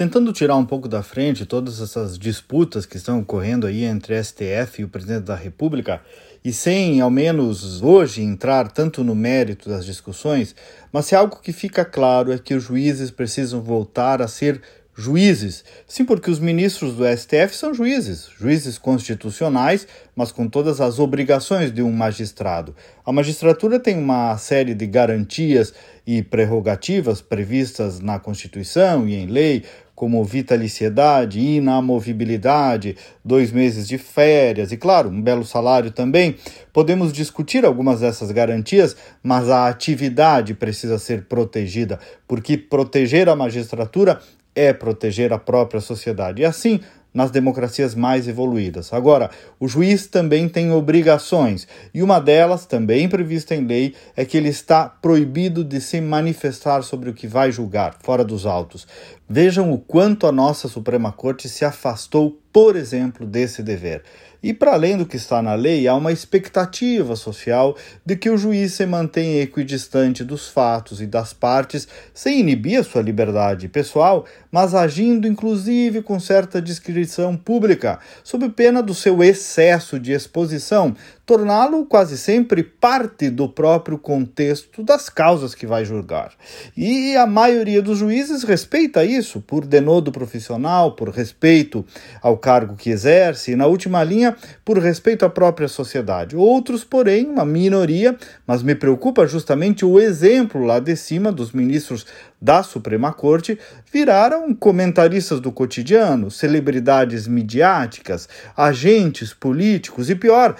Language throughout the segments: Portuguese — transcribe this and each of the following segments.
tentando tirar um pouco da frente todas essas disputas que estão ocorrendo aí entre STF e o presidente da República, e sem, ao menos hoje, entrar tanto no mérito das discussões, mas se algo que fica claro é que os juízes precisam voltar a ser juízes. Sim, porque os ministros do STF são juízes, juízes constitucionais, mas com todas as obrigações de um magistrado. A magistratura tem uma série de garantias e prerrogativas previstas na Constituição e em lei, como vitaliciedade, inamovibilidade, dois meses de férias e, claro, um belo salário também. Podemos discutir algumas dessas garantias, mas a atividade precisa ser protegida, porque proteger a magistratura é proteger a própria sociedade. E assim, nas democracias mais evoluídas. Agora, o juiz também tem obrigações, e uma delas, também prevista em lei, é que ele está proibido de se manifestar sobre o que vai julgar, fora dos autos. Vejam o quanto a nossa Suprema Corte se afastou, por exemplo, desse dever. E para além do que está na lei, há uma expectativa social de que o juiz se mantenha equidistante dos fatos e das partes, sem inibir a sua liberdade pessoal, mas agindo inclusive com certa discrição pública, sob pena do seu excesso de exposição, torná-lo quase sempre parte do próprio contexto das causas que vai julgar. E a maioria dos juízes respeita isso, por denodo profissional, por respeito ao cargo que exerce, e na última linha, por respeito à própria sociedade. Outros, porém, uma minoria, mas me preocupa justamente o exemplo lá de cima dos ministros da Suprema Corte viraram comentaristas do cotidiano, celebridades midiáticas, agentes políticos e, pior,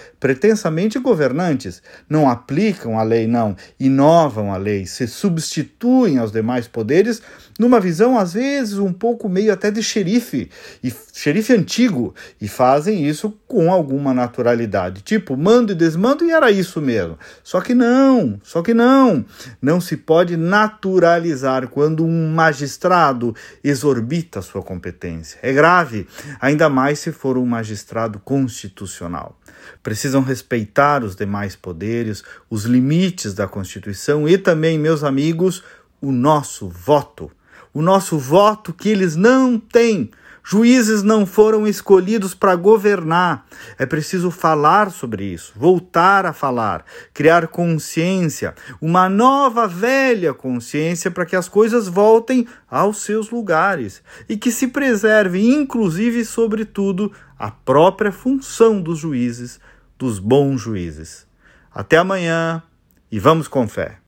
pretensamente governantes. Não aplicam a lei, não, inovam a lei, se substituem aos demais poderes numa visão, às vezes, um pouco meio até de xerife, e xerife antigo, e fazem isso com alguma naturalidade. Tipo, mando e desmando, e era isso mesmo. Só que não, só que não. Não se pode naturalizar quando um magistrado exorbita sua competência. É grave, ainda mais se for um magistrado constitucional. Precisam respeitar os demais poderes, os limites da Constituição e também, meus amigos, o nosso voto. O nosso voto que eles não têm Juízes não foram escolhidos para governar. É preciso falar sobre isso, voltar a falar, criar consciência, uma nova velha consciência para que as coisas voltem aos seus lugares e que se preserve, inclusive, sobretudo, a própria função dos juízes, dos bons juízes. Até amanhã e vamos com fé.